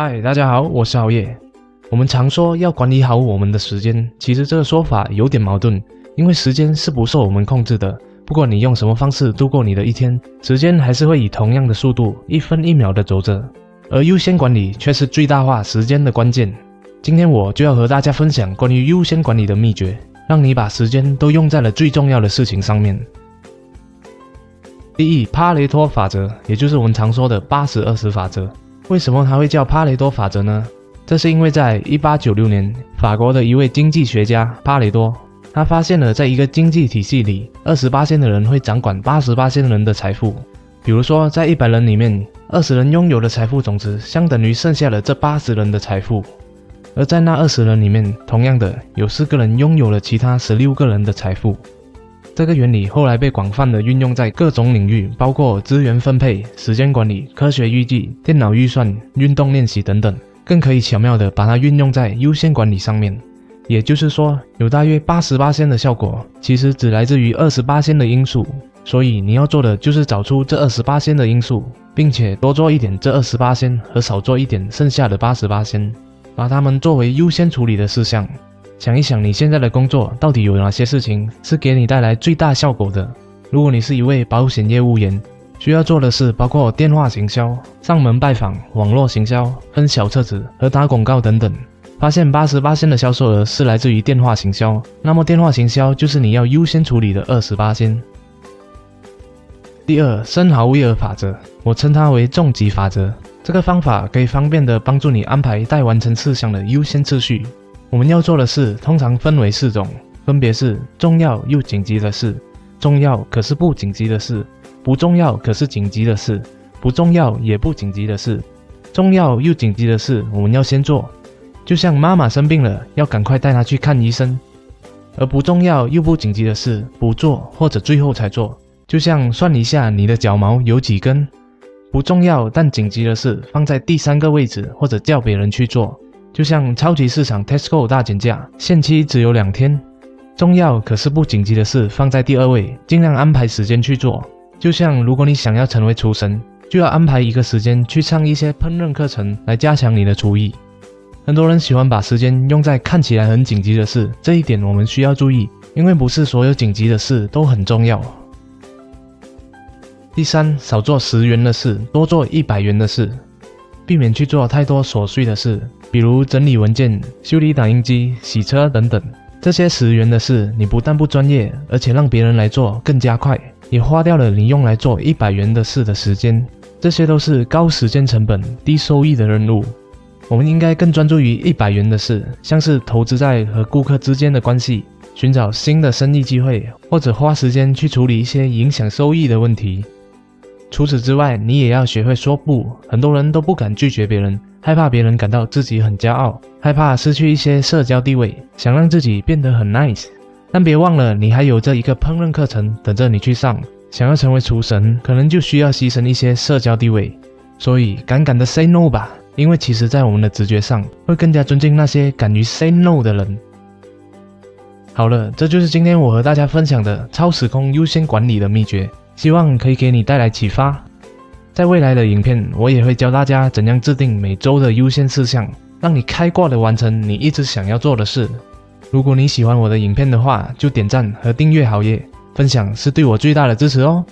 嗨，大家好，我是熬夜。我们常说要管理好我们的时间，其实这个说法有点矛盾，因为时间是不受我们控制的。不管你用什么方式度过你的一天，时间还是会以同样的速度一分一秒的走着。而优先管理却是最大化时间的关键。今天我就要和大家分享关于优先管理的秘诀，让你把时间都用在了最重要的事情上面。第一，帕雷托法则，也就是我们常说的八十二十法则。为什么它会叫帕雷多法则呢？这是因为在一八九六年，法国的一位经济学家帕雷多，他发现了在一个经济体系里，二十八线的人会掌管八十八线人的财富。比如说，在一百人里面，二十人拥有的财富总值相等于剩下的这八十人的财富；而在那二十人里面，同样的有四个人拥有了其他十六个人的财富。这个原理后来被广泛的运用在各种领域，包括资源分配、时间管理、科学预计、电脑预算、运动练习等等，更可以巧妙的把它运用在优先管理上面。也就是说，有大约八十八仙的效果，其实只来自于二十八仙的因素。所以你要做的就是找出这二十八仙的因素，并且多做一点这二十八仙，和少做一点剩下的八十八仙，把它们作为优先处理的事项。想一想，你现在的工作到底有哪些事情是给你带来最大效果的？如果你是一位保险业务员，需要做的事包括电话行销、上门拜访、网络行销、分小册子和打广告等等。发现八十八仙的销售额是来自于电话行销，那么电话行销就是你要优先处理的二十八仙。第二，生蚝威尔法则，我称它为重疾法则。这个方法可以方便的帮助你安排待完成事项的优先次序。我们要做的事通常分为四种，分别是重要又紧急的事、重要可是不紧急的事、不重要可是紧急的事、不重要也不紧急的事。重要又紧急的事我们要先做，就像妈妈生病了要赶快带她去看医生；而不重要又不紧急的事不做或者最后才做，就像算一下你的脚毛有几根。不重要但紧急的事放在第三个位置，或者叫别人去做。就像超级市场 Tesco 大减价，限期只有两天。重要可是不紧急的事放在第二位，尽量安排时间去做。就像如果你想要成为厨神，就要安排一个时间去上一些烹饪课程，来加强你的厨艺。很多人喜欢把时间用在看起来很紧急的事，这一点我们需要注意，因为不是所有紧急的事都很重要。第三，少做十元的事，多做一百元的事。避免去做太多琐碎的事，比如整理文件、修理打印机、洗车等等。这些十元的事，你不但不专业，而且让别人来做更加快，也花掉了你用来做一百元的事的时间。这些都是高时间成本、低收益的任务。我们应该更专注于一百元的事，像是投资在和顾客之间的关系，寻找新的生意机会，或者花时间去处理一些影响收益的问题。除此之外，你也要学会说不。很多人都不敢拒绝别人，害怕别人感到自己很骄傲，害怕失去一些社交地位，想让自己变得很 nice。但别忘了，你还有着一个烹饪课程等着你去上。想要成为厨神，可能就需要牺牲一些社交地位。所以，敢敢的 say no 吧，因为其实，在我们的直觉上，会更加尊敬那些敢于 say no 的人。好了，这就是今天我和大家分享的超时空优先管理的秘诀。希望可以给你带来启发。在未来的影片，我也会教大家怎样制定每周的优先事项，让你开挂的完成你一直想要做的事。如果你喜欢我的影片的话，就点赞和订阅好耶，分享是对我最大的支持哦。